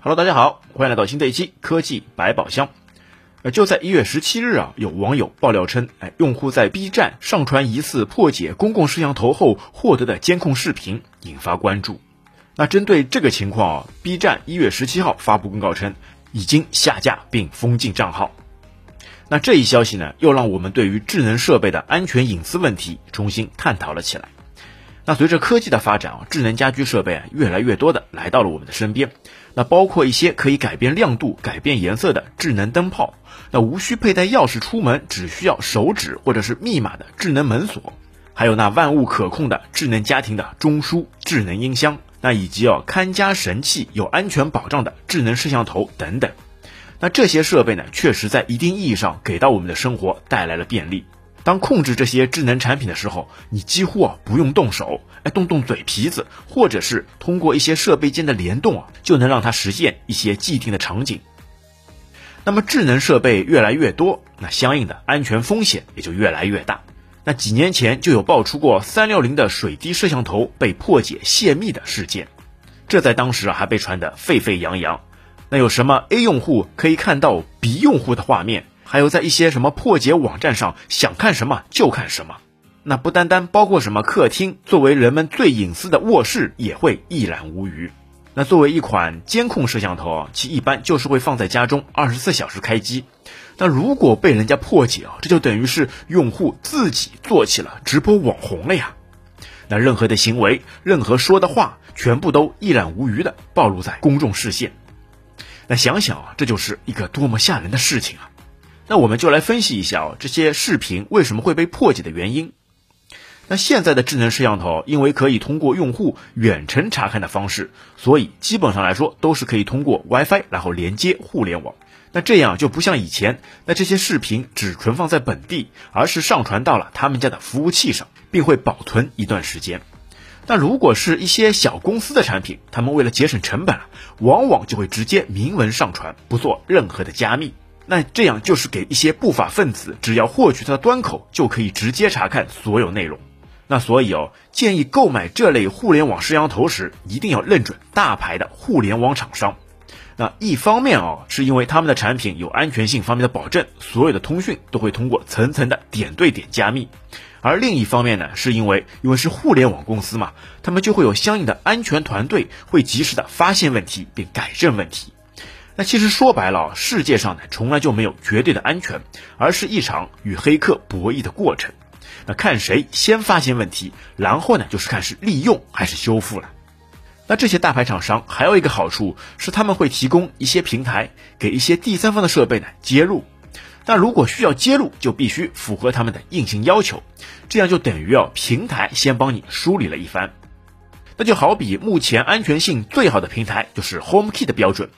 Hello，大家好，欢迎来到新的一期科技百宝箱。呃，就在一月十七日啊，有网友爆料称，哎，用户在 B 站上传疑似破解公共摄像头后获得的监控视频，引发关注。那针对这个情况啊，B 站一月十七号发布公告称，已经下架并封禁账号。那这一消息呢，又让我们对于智能设备的安全隐私问题重新探讨了起来。那随着科技的发展啊，智能家居设备啊越来越多的来到了我们的身边。那包括一些可以改变亮度、改变颜色的智能灯泡，那无需佩戴钥匙出门，只需要手指或者是密码的智能门锁，还有那万物可控的智能家庭的中枢、智能音箱，那以及哦看家神器、有安全保障的智能摄像头等等。那这些设备呢，确实在一定意义上给到我们的生活带来了便利。当控制这些智能产品的时候，你几乎啊不用动手，哎动动嘴皮子，或者是通过一些设备间的联动啊，就能让它实现一些既定的场景。那么智能设备越来越多，那相应的安全风险也就越来越大。那几年前就有爆出过三六零的水滴摄像头被破解泄密的事件，这在当时啊还被传得沸沸扬扬。那有什么 A 用户可以看到 B 用户的画面？还有在一些什么破解网站上，想看什么就看什么，那不单单包括什么客厅，作为人们最隐私的卧室也会一览无余。那作为一款监控摄像头，其一般就是会放在家中二十四小时开机。那如果被人家破解啊，这就等于是用户自己做起了直播网红了呀。那任何的行为，任何说的话，全部都一览无余的暴露在公众视线。那想想啊，这就是一个多么吓人的事情啊！那我们就来分析一下哦，这些视频为什么会被破解的原因。那现在的智能摄像头，因为可以通过用户远程查看的方式，所以基本上来说都是可以通过 WiFi 然后连接互联网。那这样就不像以前，那这些视频只存放在本地，而是上传到了他们家的服务器上，并会保存一段时间。那如果是一些小公司的产品，他们为了节省成本，往往就会直接明文上传，不做任何的加密。那这样就是给一些不法分子，只要获取它的端口，就可以直接查看所有内容。那所以哦，建议购买这类互联网摄像头时，一定要认准大牌的互联网厂商。那一方面哦，是因为他们的产品有安全性方面的保证，所有的通讯都会通过层层的点对点加密；而另一方面呢，是因为因为是互联网公司嘛，他们就会有相应的安全团队，会及时的发现问题并改正问题。那其实说白了，世界上呢从来就没有绝对的安全，而是一场与黑客博弈的过程。那看谁先发现问题，然后呢就是看是利用还是修复了。那这些大牌厂商还有一个好处是，他们会提供一些平台给一些第三方的设备呢接入。那如果需要接入，就必须符合他们的硬性要求，这样就等于要平台先帮你梳理了一番。那就好比目前安全性最好的平台就是 HomeKey 的标准。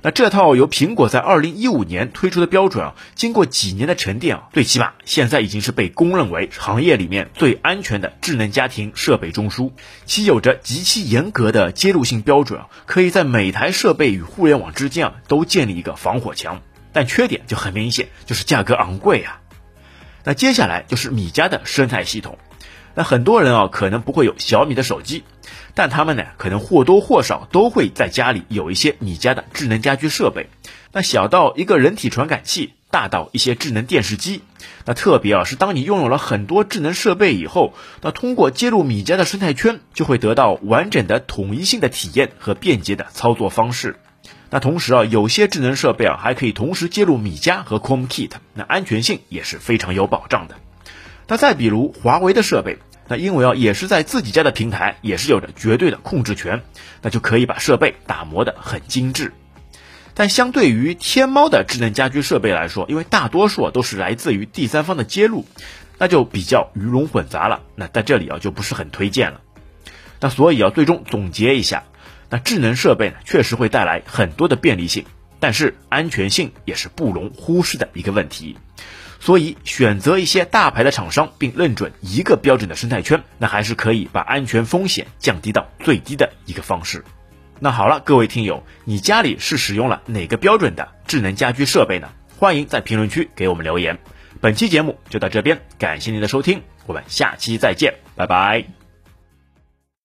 那这套由苹果在二零一五年推出的标准啊，经过几年的沉淀啊，最起码现在已经是被公认为行业里面最安全的智能家庭设备中枢。其有着极其严格的接入性标准啊，可以在每台设备与互联网之间啊都建立一个防火墙。但缺点就很明显，就是价格昂贵啊。那接下来就是米家的生态系统。那很多人啊，可能不会有小米的手机。但他们呢，可能或多或少都会在家里有一些米家的智能家居设备。那小到一个人体传感器，大到一些智能电视机。那特别啊，是当你拥有了很多智能设备以后，那通过接入米家的生态圈，就会得到完整的统一性的体验和便捷的操作方式。那同时啊，有些智能设备啊，还可以同时接入米家和 HomeKit，那安全性也是非常有保障的。那再比如华为的设备。那因为啊，也是在自己家的平台，也是有着绝对的控制权，那就可以把设备打磨得很精致。但相对于天猫的智能家居设备来说，因为大多数都是来自于第三方的接入，那就比较鱼龙混杂了。那在这里啊，就不是很推荐了。那所以啊，最终总结一下，那智能设备呢，确实会带来很多的便利性，但是安全性也是不容忽视的一个问题。所以，选择一些大牌的厂商，并认准一个标准的生态圈，那还是可以把安全风险降低到最低的一个方式。那好了，各位听友，你家里是使用了哪个标准的智能家居设备呢？欢迎在评论区给我们留言。本期节目就到这边，感谢您的收听，我们下期再见，拜拜。